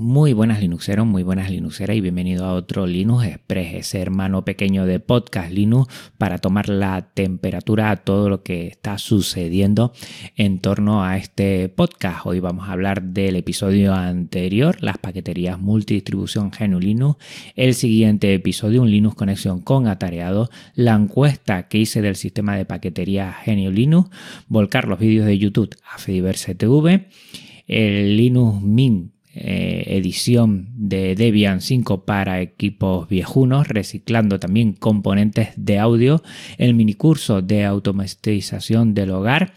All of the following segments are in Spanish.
Muy buenas Linuxeros, muy buenas Linuxeras y bienvenido a otro Linux Express, ese hermano pequeño de podcast Linux para tomar la temperatura a todo lo que está sucediendo en torno a este podcast. Hoy vamos a hablar del episodio anterior, las paqueterías multidistribución GNU Linux, el siguiente episodio, un Linux conexión con atareado, la encuesta que hice del sistema de paquetería GNU Linux, volcar los vídeos de YouTube a Fediverse TV, el Linux Mint eh, edición de Debian 5 para equipos viejunos, reciclando también componentes de audio, el minicurso de automatización del hogar,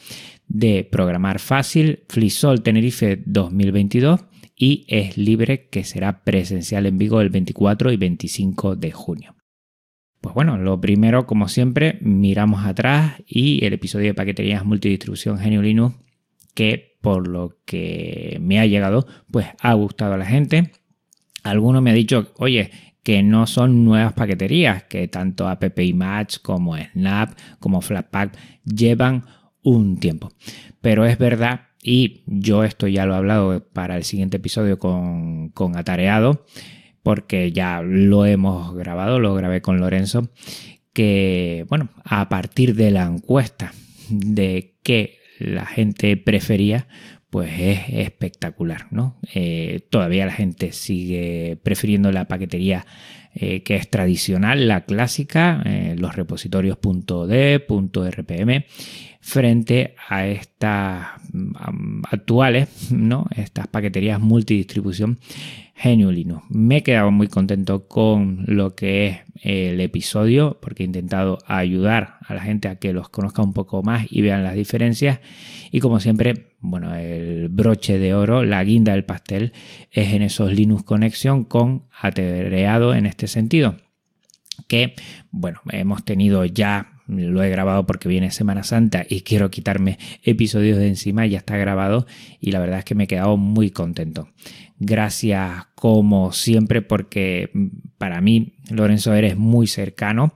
de programar fácil, FliSol Tenerife 2022 y es libre que será presencial en Vigo el 24 y 25 de junio. Pues bueno, lo primero, como siempre, miramos atrás y el episodio de paqueterías multidistribución GNU Linux que por lo que me ha llegado, pues ha gustado a la gente. Alguno me ha dicho, oye, que no son nuevas paqueterías, que tanto App Match como Snap como Flatpak llevan un tiempo. Pero es verdad, y yo esto ya lo he hablado para el siguiente episodio con, con Atareado, porque ya lo hemos grabado, lo grabé con Lorenzo, que bueno, a partir de la encuesta de que la gente prefería, pues es espectacular, ¿no? Eh, todavía la gente sigue prefiriendo la paquetería eh, que es tradicional, la clásica, eh, los repositorios .d, .rpm, frente a estas mm, actuales, ¿no? Estas paqueterías multidistribución GNU Me he quedado muy contento con lo que es el episodio porque he intentado ayudar a la gente a que los conozca un poco más y vean las diferencias. Y como siempre, bueno, el broche de oro, la guinda del pastel es en esos Linux Connection con Atereado en este sentido. Que, bueno, hemos tenido ya lo he grabado porque viene Semana Santa y quiero quitarme episodios de encima, ya está grabado y la verdad es que me he quedado muy contento. Gracias como siempre porque para mí, Lorenzo, eres muy cercano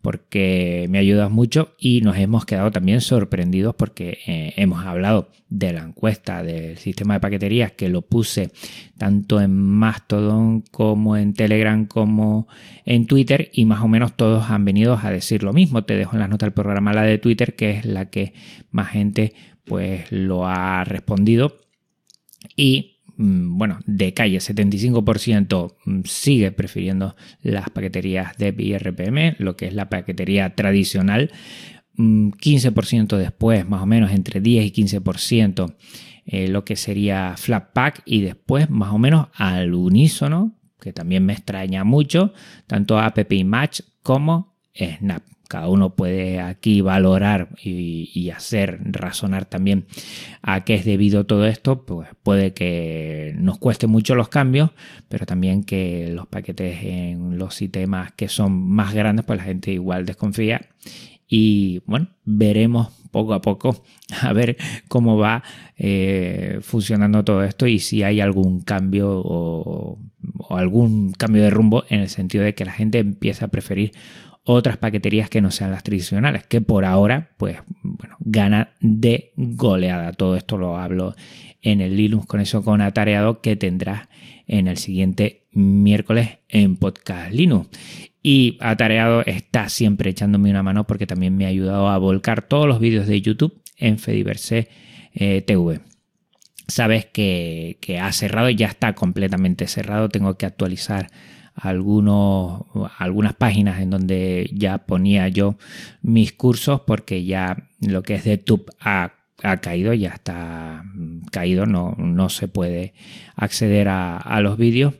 porque me ayudas mucho y nos hemos quedado también sorprendidos porque eh, hemos hablado de la encuesta del sistema de paqueterías que lo puse tanto en Mastodon como en Telegram como en Twitter y más o menos todos han venido a decir lo mismo. Te dejo en las notas del programa la de Twitter que es la que más gente pues lo ha respondido y bueno, de calle, 75% mm, sigue prefiriendo las paqueterías de IRPM, lo que es la paquetería tradicional. 15% mm, después, más o menos entre 10 y 15%, eh, lo que sería Flatpak y después más o menos al unísono, que también me extraña mucho, tanto App Match como Snap cada uno puede aquí valorar y, hacer razonar también a qué es debido todo esto, pues puede que nos cueste mucho los cambios, pero también que los paquetes en los sistemas que son más grandes, pues la gente igual desconfía. Y bueno, veremos poco a poco a ver cómo va eh, funcionando todo esto y si hay algún cambio o, o algún cambio de rumbo en el sentido de que la gente empieza a preferir otras paqueterías que no sean las tradicionales, que por ahora, pues, bueno, gana de goleada. Todo esto lo hablo en el Linux con eso con atareado que tendrás en el siguiente miércoles en Podcast Linux. Y Atareado está siempre echándome una mano porque también me ha ayudado a volcar todos los vídeos de YouTube en Fediverse eh, TV. Sabes que, que ha cerrado, ya está completamente cerrado. Tengo que actualizar algunos, algunas páginas en donde ya ponía yo mis cursos porque ya lo que es de TUB ha, caído, ya está caído, no, no se puede acceder a, los vídeos.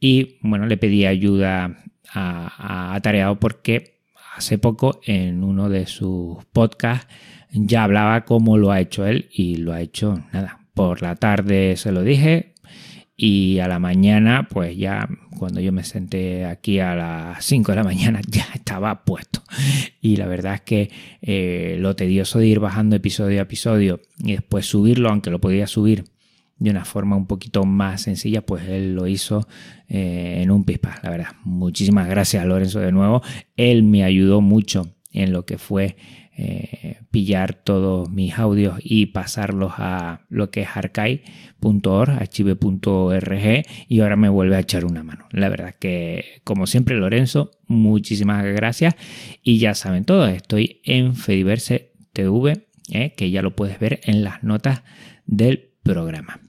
Y bueno, le pedí ayuda a, a Tareado porque hace poco en uno de sus podcasts ya hablaba cómo lo ha hecho él y lo ha hecho nada. Por la tarde se lo dije, y a la mañana, pues ya cuando yo me senté aquí a las 5 de la mañana ya estaba puesto. Y la verdad es que eh, lo tedioso de ir bajando episodio a episodio y después subirlo, aunque lo podía subir de una forma un poquito más sencilla, pues él lo hizo eh, en un pispa, la verdad. Muchísimas gracias a Lorenzo de nuevo. Él me ayudó mucho en lo que fue eh, pillar todos mis audios y pasarlos a lo que es archive.org, archive.org y ahora me vuelve a echar una mano. La verdad que, como siempre, Lorenzo, muchísimas gracias y ya saben todo, estoy en Fediverse TV, eh, que ya lo puedes ver en las notas del programa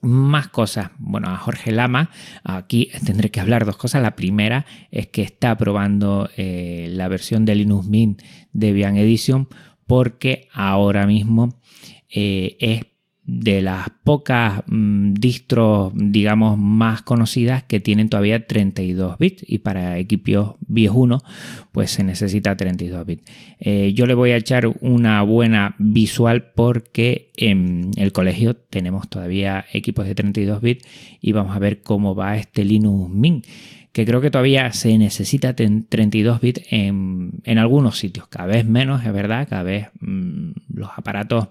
más cosas. Bueno, a Jorge Lama, aquí tendré que hablar dos cosas. La primera es que está probando eh, la versión de Linux Mint de Debian Edition porque ahora mismo eh, es de las pocas mm, distros, digamos, más conocidas que tienen todavía 32 bits y para equipos viejunos pues se necesita 32 bits. Eh, yo le voy a echar una buena visual porque en el colegio tenemos todavía equipos de 32 bits y vamos a ver cómo va este Linux Mint que creo que todavía se necesita 32 bits en, algunos sitios, cada vez menos, es verdad, cada vez mm, los aparatos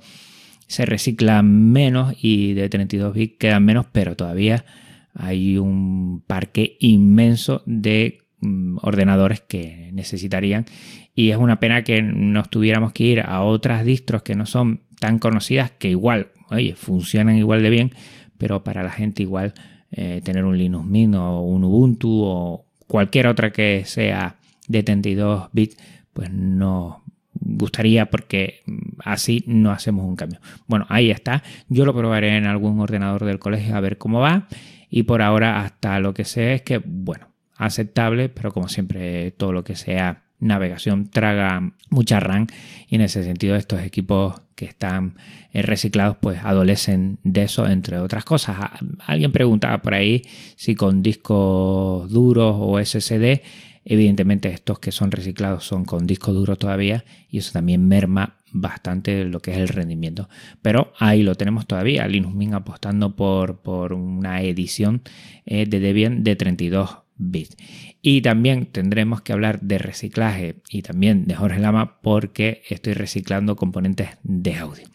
se reciclan menos y de 32 bits quedan menos, pero todavía hay un parque inmenso de mm, ordenadores que necesitarían. Y es una pena que nos tuviéramos que ir a otras distros que no son tan conocidas que igual, oye, funcionan igual de bien, pero para la gente igual eh, tener un Linux Mint o un Ubuntu o cualquier otra que sea de 32 bits, pues no, gustaría porque mm, así no hacemos un cambio. Bueno, ahí está. Yo lo probaré en algún ordenador del colegio a ver cómo va. Y por ahora hasta lo que sé es que, bueno, aceptable, pero como siempre todo lo que sea navegación traga mucha RAM y en ese sentido estos equipos que están eh, reciclados pues adolecen de eso entre otras cosas. Alguien preguntaba por ahí si con discos duros o SSD Evidentemente estos que son reciclados son con disco duro todavía y eso también merma bastante lo que es el rendimiento. Pero ahí lo tenemos todavía, Linux Mint apostando por, por una edición eh, de Debian de 32 bits. Y también tendremos que hablar de reciclaje y también de Jorge Lama porque estoy reciclando componentes de audio.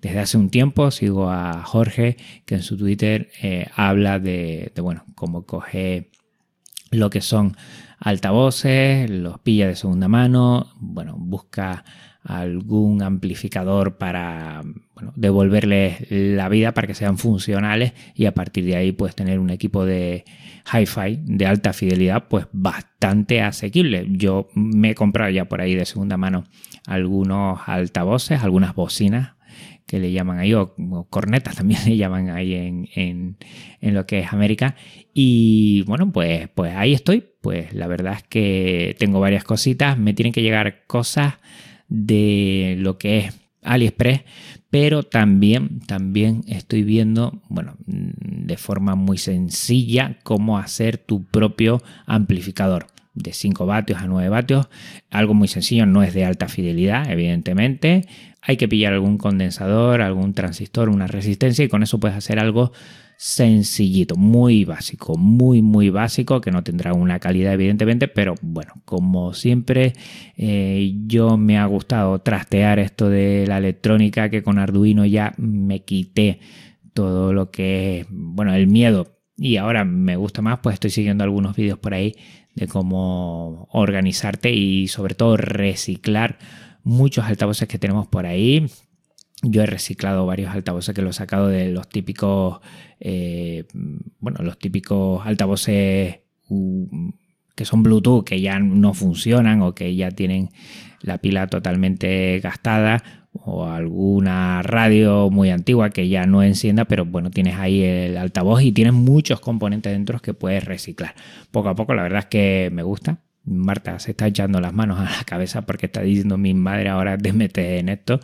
Desde hace un tiempo sigo a Jorge que en su Twitter eh, habla de, de, bueno, cómo coge lo que son altavoces, los pilla de segunda mano, bueno, busca algún amplificador para bueno, devolverles la vida para que sean funcionales y a partir de ahí puedes tener un equipo de hi-fi de alta fidelidad pues bastante asequible. Yo me he comprado ya por ahí de segunda mano algunos altavoces, algunas bocinas que le llaman ahí, o, cornetas también le llaman ahí en, lo que es América. Y bueno, pues, pues ahí estoy. Pues la verdad es que tengo varias cositas. Me tienen que llegar cosas de lo que es AliExpress, pero también, también estoy viendo, bueno, de forma muy sencilla, cómo hacer tu propio amplificador de 5 vatios a 9 vatios. Algo muy sencillo, no es de alta fidelidad, evidentemente. Hay que pillar algún condensador, algún transistor, una resistencia y con eso puedes hacer algo sencillito, muy básico, muy, muy básico, que no tendrá una calidad evidentemente, pero bueno, como siempre, eh, yo me ha gustado trastear esto de la electrónica, que con Arduino ya me quité todo lo que es, bueno, el miedo y ahora me gusta más, pues estoy siguiendo algunos vídeos por ahí de cómo organizarte y sobre todo reciclar muchos altavoces que tenemos por ahí. Yo he reciclado varios altavoces que los he sacado de los típicos, eh, bueno, los típicos altavoces uh, que son Bluetooth, que ya no funcionan o que ya tienen la pila totalmente gastada o alguna radio muy antigua que ya no encienda, pero bueno, tienes ahí el altavoz y tienes muchos componentes dentro que puedes reciclar. Poco a poco, la verdad es que me gusta. Marta se está echando las manos a la cabeza porque está diciendo mi madre ahora de meter en esto.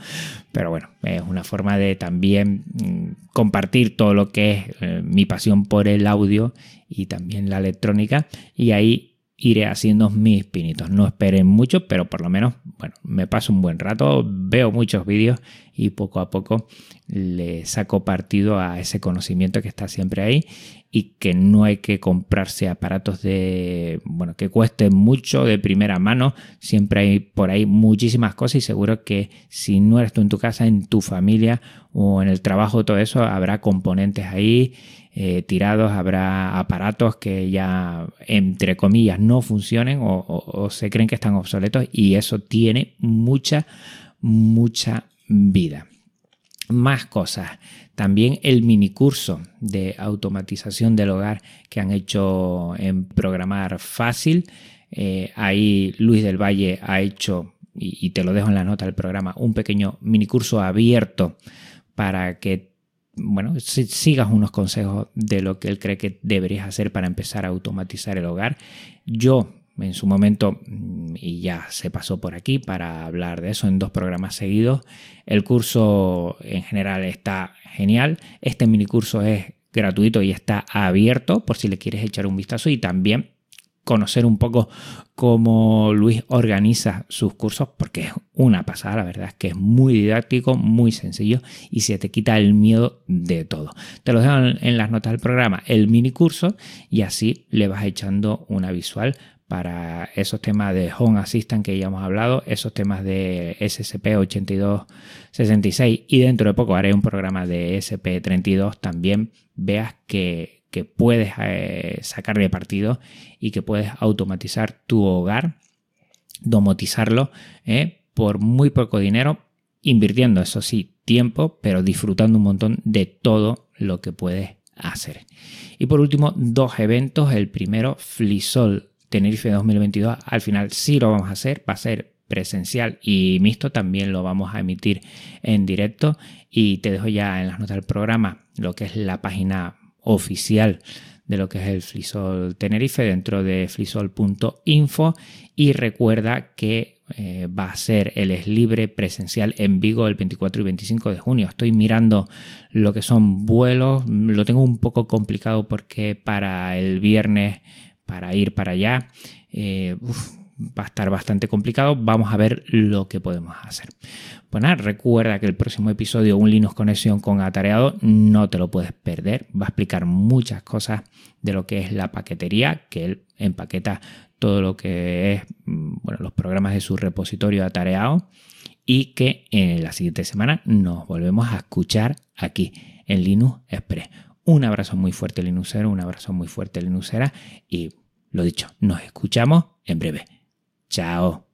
Pero bueno, es una forma de también mm, compartir todo lo que es eh, mi pasión por el audio y también la electrónica. Y ahí iré haciendo mis pinitos. No esperen mucho, pero por lo menos, bueno, me paso un buen rato, veo muchos vídeos y poco a poco le saco partido a ese conocimiento que está siempre ahí y que no hay que comprarse aparatos de, bueno, que cuesten mucho de primera mano. Siempre hay por ahí muchísimas cosas y seguro que si no eres tú en tu casa, en tu familia o en el trabajo, todo eso, habrá componentes ahí eh, tirados, habrá aparatos que ya, entre comillas, no funcionen o, se creen que están obsoletos y eso tiene mucha, mucha vida. Más cosas. También el mini curso de automatización del hogar que han hecho en Programar Fácil. Eh, ahí Luis del Valle ha hecho, y, te lo dejo en la nota del programa, un pequeño mini curso abierto para que bueno, sigas unos consejos de lo que él cree que deberías hacer para empezar a automatizar el hogar. Yo en su momento, mm, y ya se pasó por aquí para hablar de eso en dos programas seguidos. El curso en general está genial. Este mini curso es gratuito y está abierto por si le quieres echar un vistazo y también conocer un poco cómo Luis organiza sus cursos, porque es una pasada, la verdad es que es muy didáctico, muy sencillo y se te quita el miedo de todo. Te lo dejo en las notas del programa, el mini curso, y así le vas echando una visual para esos temas de Home Assistant que ya hemos hablado, esos temas de SCP-8266 y dentro de poco haré un programa de SP32 también veas que, puedes eh, sacarle partido y que puedes automatizar tu hogar, domotizarlo eh, por muy poco dinero, invirtiendo, eso sí, tiempo, pero disfrutando un montón de todo lo que puedes hacer. Y por último, dos eventos. El primero, Flisol Tenerife 2022 al final sí lo vamos a hacer, va a ser presencial y mixto, también lo vamos a emitir en directo. Y te dejo ya en las notas del programa lo que es la página oficial de lo que es el Flisol Tenerife dentro de flisol.info y recuerda que eh, va a ser el es libre presencial en Vigo el 24 y 25 de junio. Estoy mirando lo que son vuelos, lo tengo un poco complicado porque para el viernes para ir para allá. Eh, va a estar bastante complicado. Vamos a ver lo que podemos hacer. Pues nada, recuerda que el próximo episodio, un Linux Conexión con Atareado, no te lo puedes perder. Va a explicar muchas cosas de lo que es la paquetería, que él empaqueta todo lo que es mm, bueno, los programas de su repositorio Atareado y que en la siguiente semana nos volvemos a escuchar aquí en Linux Express. Un abrazo muy fuerte Linuxero, un abrazo muy fuerte Linuxera y lo dicho, nos escuchamos en breve. Chao.